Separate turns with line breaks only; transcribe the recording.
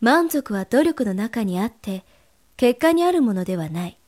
満足は努力の中にあって、結果にあるものではない。